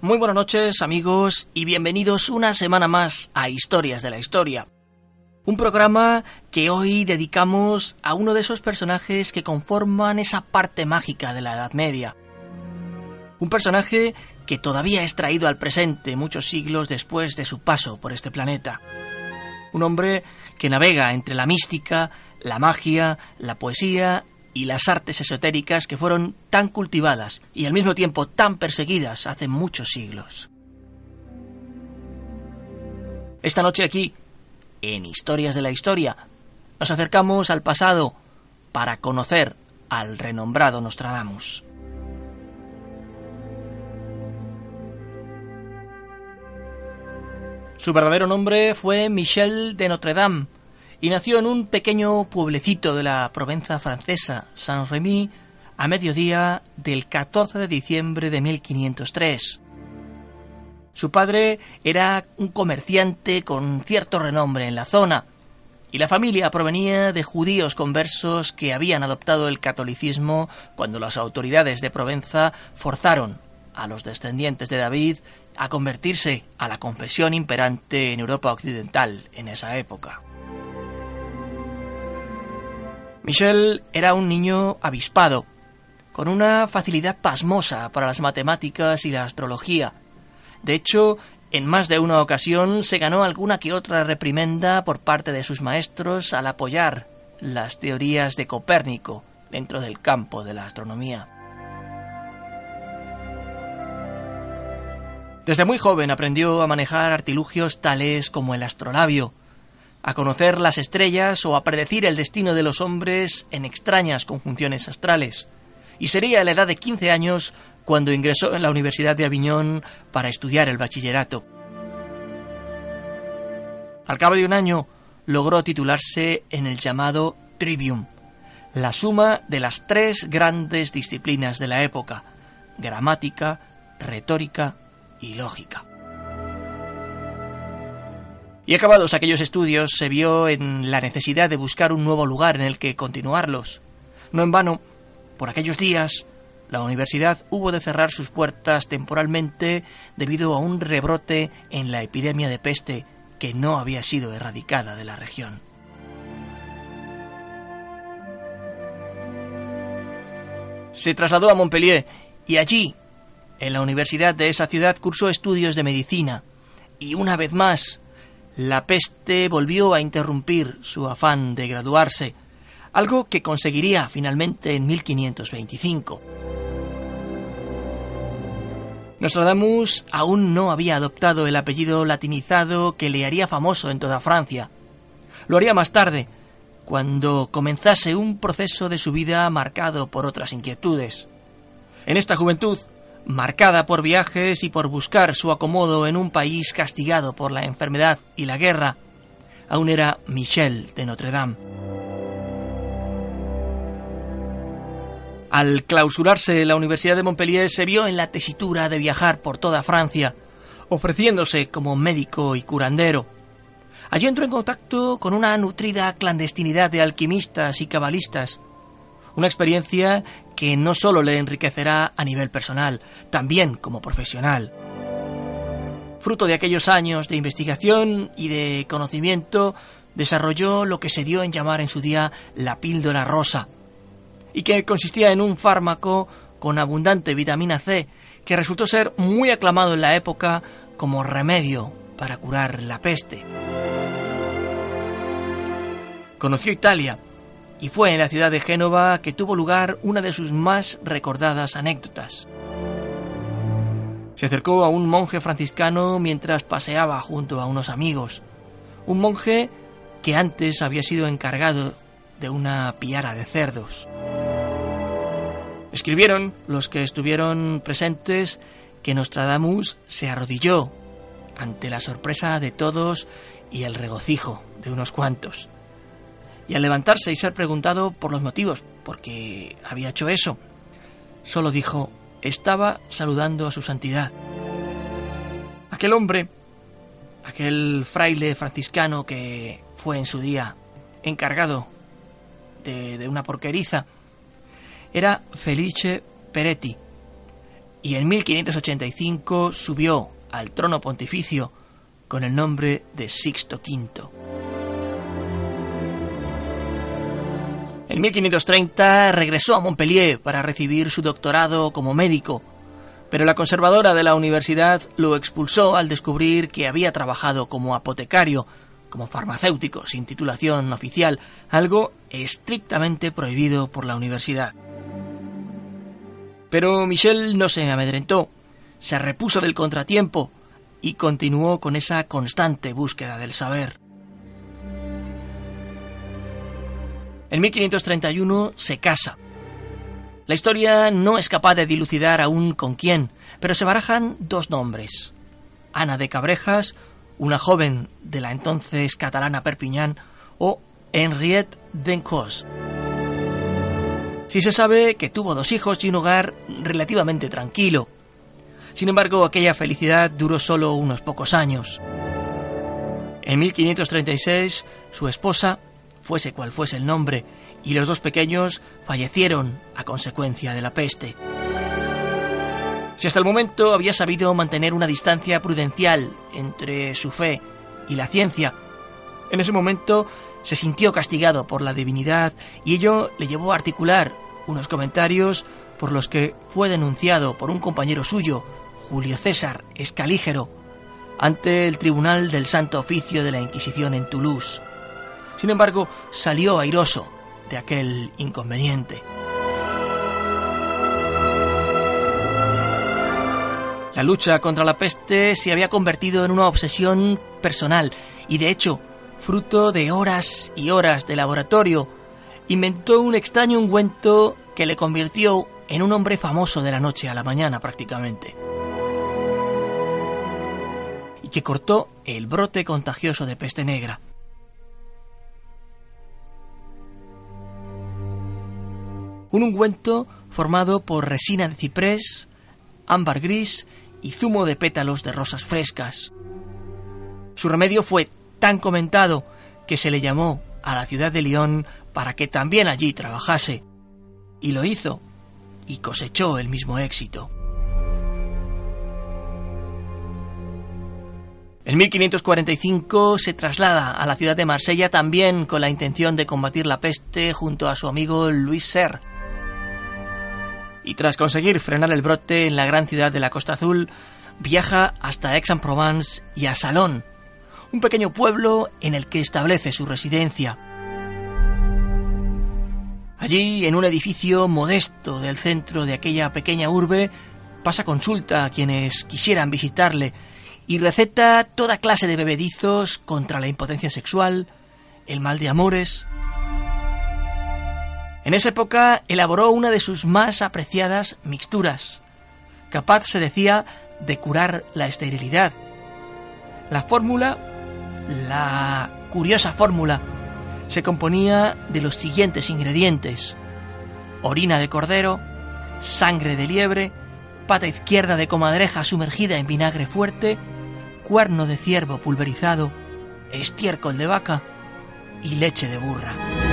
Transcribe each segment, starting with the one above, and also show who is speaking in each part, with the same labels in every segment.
Speaker 1: Muy buenas noches amigos y bienvenidos una semana más a Historias de la Historia. Un programa que hoy dedicamos a uno de esos personajes que conforman esa parte mágica de la Edad Media. Un personaje que todavía es traído al presente muchos siglos después de su paso por este planeta. Un hombre que navega entre la mística, la magia, la poesía y las artes esotéricas que fueron tan cultivadas y al mismo tiempo tan perseguidas hace muchos siglos. Esta noche aquí, en Historias de la Historia, nos acercamos al pasado para conocer al renombrado Nostradamus. Su verdadero nombre fue Michel de Notre Dame y nació en un pequeño pueblecito de la Provenza francesa, Saint-Rémy, a mediodía del 14 de diciembre de 1503. Su padre era un comerciante con cierto renombre en la zona, y la familia provenía de judíos conversos que habían adoptado el catolicismo cuando las autoridades de Provenza forzaron a los descendientes de David a convertirse a la confesión imperante en Europa occidental en esa época. Michel era un niño avispado, con una facilidad pasmosa para las matemáticas y la astrología. De hecho, en más de una ocasión se ganó alguna que otra reprimenda por parte de sus maestros al apoyar las teorías de Copérnico dentro del campo de la astronomía. Desde muy joven aprendió a manejar artilugios tales como el astrolabio, a conocer las estrellas o a predecir el destino de los hombres en extrañas conjunciones astrales, y sería a la edad de 15 años cuando ingresó en la Universidad de Aviñón para estudiar el bachillerato. Al cabo de un año logró titularse en el llamado Trivium, la suma de las tres grandes disciplinas de la época, gramática, retórica y lógica. Y acabados aquellos estudios, se vio en la necesidad de buscar un nuevo lugar en el que continuarlos. No en vano, por aquellos días, la universidad hubo de cerrar sus puertas temporalmente debido a un rebrote en la epidemia de peste que no había sido erradicada de la región. Se trasladó a Montpellier y allí, en la universidad de esa ciudad, cursó estudios de medicina. Y una vez más, la peste volvió a interrumpir su afán de graduarse, algo que conseguiría finalmente en 1525. Nostradamus aún no había adoptado el apellido latinizado que le haría famoso en toda Francia. Lo haría más tarde, cuando comenzase un proceso de su vida marcado por otras inquietudes. En esta juventud, marcada por viajes y por buscar su acomodo en un país castigado por la enfermedad y la guerra, aún era Michel de Notre Dame. Al clausurarse la Universidad de Montpellier se vio en la tesitura de viajar por toda Francia, ofreciéndose como médico y curandero. Allí entró en contacto con una nutrida clandestinidad de alquimistas y cabalistas, una experiencia que no solo le enriquecerá a nivel personal, también como profesional. Fruto de aquellos años de investigación y de conocimiento, desarrolló lo que se dio en llamar en su día la píldora rosa, y que consistía en un fármaco con abundante vitamina C, que resultó ser muy aclamado en la época como remedio para curar la peste. Conoció Italia y fue en la ciudad de Génova que tuvo lugar una de sus más recordadas anécdotas. Se acercó a un monje franciscano mientras paseaba junto a unos amigos, un monje que antes había sido encargado de una piara de cerdos. Escribieron los que estuvieron presentes que Nostradamus se arrodilló ante la sorpresa de todos y el regocijo de unos cuantos. Y al levantarse y ser preguntado por los motivos por qué había hecho eso, solo dijo, estaba saludando a su santidad. Aquel hombre, aquel fraile franciscano que fue en su día encargado de, de una porqueriza, era Felice Peretti, y en 1585 subió al trono pontificio con el nombre de Sixto V. En 1530 regresó a Montpellier para recibir su doctorado como médico, pero la conservadora de la universidad lo expulsó al descubrir que había trabajado como apotecario, como farmacéutico sin titulación oficial, algo estrictamente prohibido por la universidad. Pero Michel no se amedrentó, se repuso del contratiempo y continuó con esa constante búsqueda del saber. En 1531 se casa. La historia no es capaz de dilucidar aún con quién, pero se barajan dos nombres. Ana de Cabrejas, una joven de la entonces catalana Perpiñán, o Henriette d'Encos. Sí se sabe que tuvo dos hijos y un hogar relativamente tranquilo. Sin embargo, aquella felicidad duró solo unos pocos años. En 1536, su esposa, fuese cual fuese el nombre, y los dos pequeños fallecieron a consecuencia de la peste. Si hasta el momento había sabido mantener una distancia prudencial entre su fe y la ciencia, en ese momento se sintió castigado por la divinidad y ello le llevó a articular unos comentarios por los que fue denunciado por un compañero suyo, Julio César Escalígero, ante el Tribunal del Santo Oficio de la Inquisición en Toulouse. Sin embargo, salió airoso de aquel inconveniente. La lucha contra la peste se había convertido en una obsesión personal y de hecho, fruto de horas y horas de laboratorio, inventó un extraño ungüento que le convirtió en un hombre famoso de la noche a la mañana prácticamente. Y que cortó el brote contagioso de peste negra. Un ungüento formado por resina de ciprés, ámbar gris y zumo de pétalos de rosas frescas. Su remedio fue tan comentado que se le llamó a la ciudad de Lyon para que también allí trabajase. Y lo hizo, y cosechó el mismo éxito. En 1545 se traslada a la ciudad de Marsella también con la intención de combatir la peste junto a su amigo Luis Serre. Y tras conseguir frenar el brote en la gran ciudad de la Costa Azul, viaja hasta Aix-en-Provence y a Salón, un pequeño pueblo en el que establece su residencia. Allí, en un edificio modesto del centro de aquella pequeña urbe, pasa consulta a quienes quisieran visitarle y receta toda clase de bebedizos contra la impotencia sexual, el mal de amores. En esa época elaboró una de sus más apreciadas mixturas, capaz, se decía, de curar la esterilidad. La fórmula, la curiosa fórmula, se componía de los siguientes ingredientes. Orina de cordero, sangre de liebre, pata izquierda de comadreja sumergida en vinagre fuerte, cuerno de ciervo pulverizado, estiércol de vaca y leche de burra.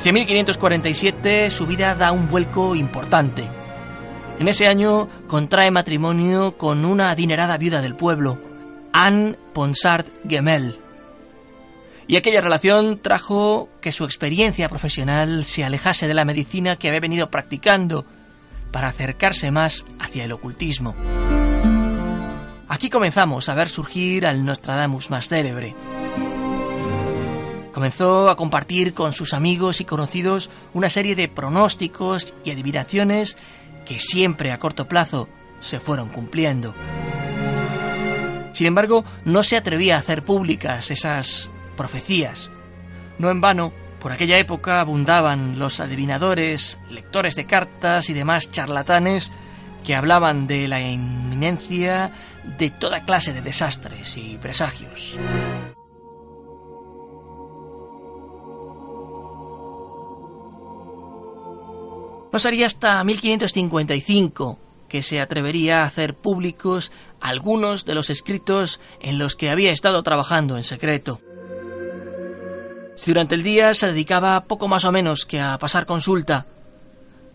Speaker 1: Hacia 1547 su vida da un vuelco importante. En ese año contrae matrimonio con una adinerada viuda del pueblo, Anne Ponsard Gemel. Y aquella relación trajo que su experiencia profesional se alejase de la medicina que había venido practicando para acercarse más hacia el ocultismo. Aquí comenzamos a ver surgir al Nostradamus más célebre. Comenzó a compartir con sus amigos y conocidos una serie de pronósticos y adivinaciones que siempre a corto plazo se fueron cumpliendo. Sin embargo, no se atrevía a hacer públicas esas profecías. No en vano, por aquella época abundaban los adivinadores, lectores de cartas y demás charlatanes que hablaban de la inminencia de toda clase de desastres y presagios. No sería hasta 1555 que se atrevería a hacer públicos algunos de los escritos en los que había estado trabajando en secreto. Si durante el día se dedicaba poco más o menos que a pasar consulta,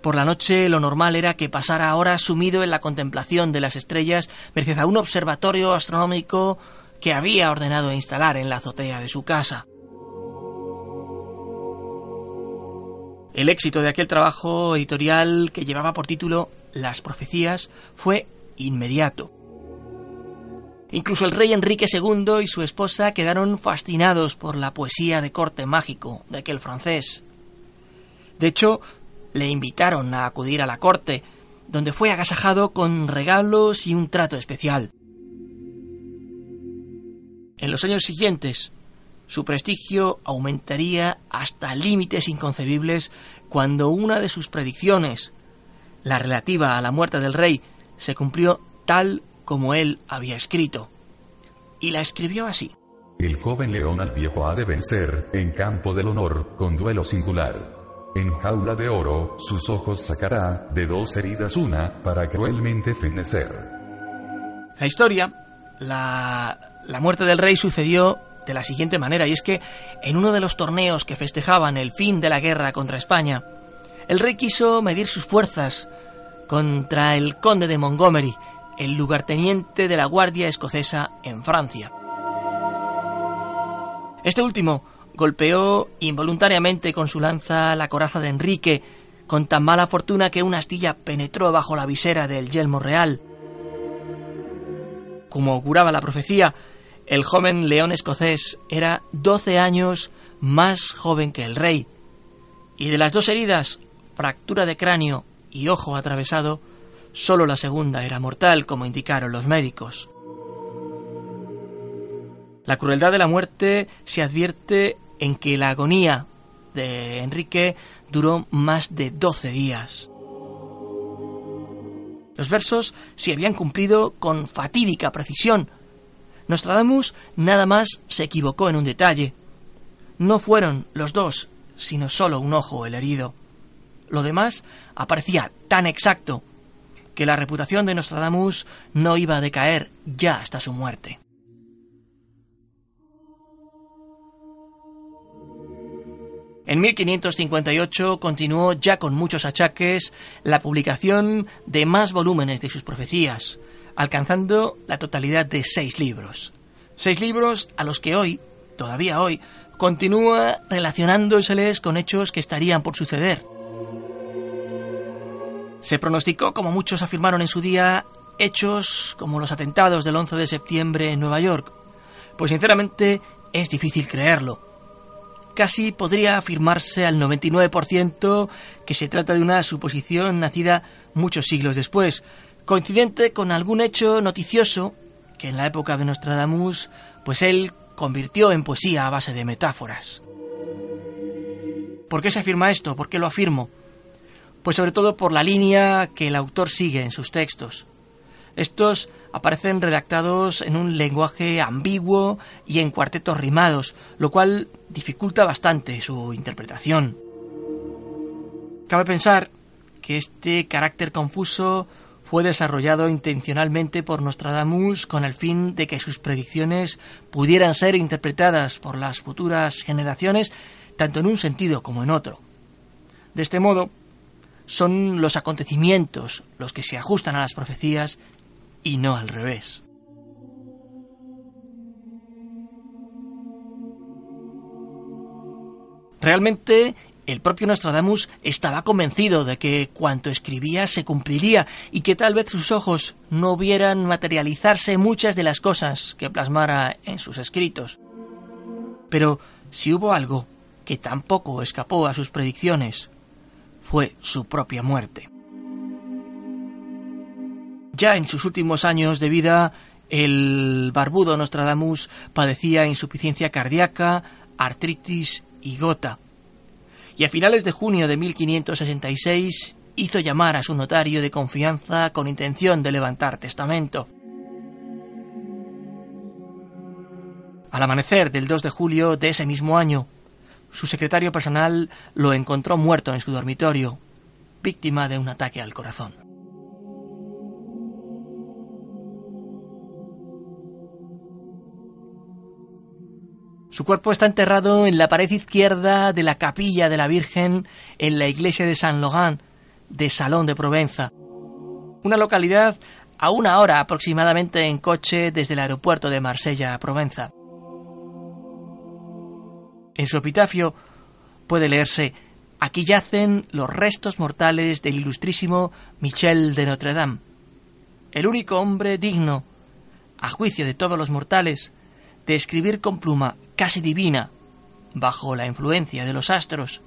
Speaker 1: por la noche lo normal era que pasara horas sumido en la contemplación de las estrellas merced a un observatorio astronómico que había ordenado instalar en la azotea de su casa. El éxito de aquel trabajo editorial que llevaba por título Las profecías fue inmediato. Incluso el rey Enrique II y su esposa quedaron fascinados por la poesía de corte mágico de aquel francés. De hecho, le invitaron a acudir a la corte, donde fue agasajado con regalos y un trato especial. En los años siguientes, su prestigio aumentaría hasta límites inconcebibles cuando una de sus predicciones, la relativa a la muerte del rey, se cumplió tal como él había escrito. Y la escribió así.
Speaker 2: El joven león al viejo ha de vencer, en campo del honor, con duelo singular. En jaula de oro, sus ojos sacará, de dos heridas una, para cruelmente fenecer.
Speaker 1: La historia, la, la muerte del rey sucedió de la siguiente manera, y es que en uno de los torneos que festejaban el fin de la guerra contra España, el rey quiso medir sus fuerzas contra el conde de Montgomery, el lugarteniente de la Guardia Escocesa en Francia. Este último golpeó involuntariamente con su lanza la coraza de Enrique, con tan mala fortuna que una astilla penetró bajo la visera del yelmo real. Como auguraba la profecía, el joven león escocés era doce años más joven que el rey, y de las dos heridas, fractura de cráneo y ojo atravesado, solo la segunda era mortal, como indicaron los médicos. La crueldad de la muerte se advierte en que la agonía de Enrique duró más de doce días. Los versos se habían cumplido con fatídica precisión, Nostradamus nada más se equivocó en un detalle. No fueron los dos, sino solo un ojo el herido. Lo demás aparecía tan exacto que la reputación de Nostradamus no iba a decaer ya hasta su muerte. En 1558 continuó ya con muchos achaques la publicación de más volúmenes de sus profecías, alcanzando la totalidad de seis libros. Seis libros a los que hoy, todavía hoy, continúa relacionándoseles con hechos que estarían por suceder. Se pronosticó, como muchos afirmaron en su día, hechos como los atentados del 11 de septiembre en Nueva York. Pues sinceramente es difícil creerlo. Casi podría afirmarse al 99% que se trata de una suposición nacida muchos siglos después, coincidente con algún hecho noticioso que en la época de Nostradamus, pues él convirtió en poesía a base de metáforas. ¿Por qué se afirma esto? ¿Por qué lo afirmo? Pues sobre todo por la línea que el autor sigue en sus textos. Estos aparecen redactados en un lenguaje ambiguo y en cuartetos rimados, lo cual dificulta bastante su interpretación. Cabe pensar que este carácter confuso fue desarrollado intencionalmente por Nostradamus con el fin de que sus predicciones pudieran ser interpretadas por las futuras generaciones tanto en un sentido como en otro. De este modo, son los acontecimientos los que se ajustan a las profecías y no al revés. Realmente el propio Nostradamus estaba convencido de que cuanto escribía se cumpliría y que tal vez sus ojos no vieran materializarse muchas de las cosas que plasmara en sus escritos. Pero si hubo algo que tampoco escapó a sus predicciones, fue su propia muerte. Ya en sus últimos años de vida, el barbudo Nostradamus padecía insuficiencia cardíaca, artritis y gota y a finales de junio de 1566 hizo llamar a su notario de confianza con intención de levantar testamento. Al amanecer del 2 de julio de ese mismo año, su secretario personal lo encontró muerto en su dormitorio, víctima de un ataque al corazón. Su cuerpo está enterrado en la pared izquierda de la capilla de la Virgen en la iglesia de San Logan de Salón de Provenza, una localidad a una hora aproximadamente en coche desde el aeropuerto de Marsella a Provenza. En su epitafio puede leerse Aquí yacen los restos mortales del ilustrísimo Michel de Notre Dame, el único hombre digno, a juicio de todos los mortales, de escribir con pluma casi divina, bajo la influencia de los astros,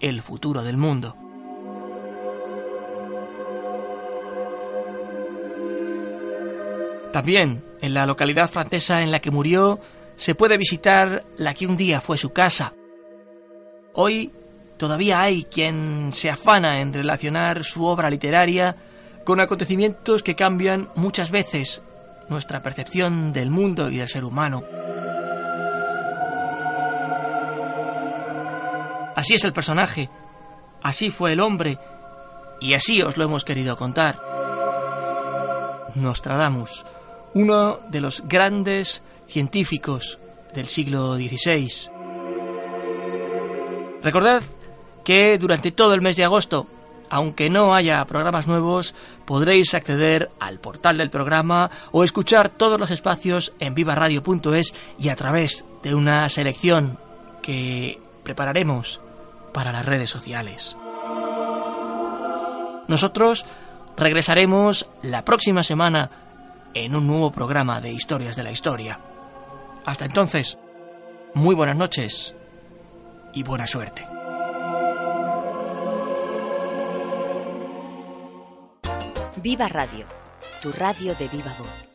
Speaker 1: el futuro del mundo. También, en la localidad francesa en la que murió, se puede visitar la que un día fue su casa. Hoy todavía hay quien se afana en relacionar su obra literaria con acontecimientos que cambian muchas veces nuestra percepción del mundo y del ser humano. Así es el personaje, así fue el hombre, y así os lo hemos querido contar. Nostradamus, uno de los grandes científicos del siglo XVI. Recordad que durante todo el mes de agosto, aunque no haya programas nuevos, podréis acceder al portal del programa o escuchar todos los espacios en vivaradio.es y a través de una selección que prepararemos para las redes sociales. Nosotros regresaremos la próxima semana en un nuevo programa de Historias de la Historia. Hasta entonces, muy buenas noches y buena suerte.
Speaker 3: Viva Radio, tu radio de viva voz.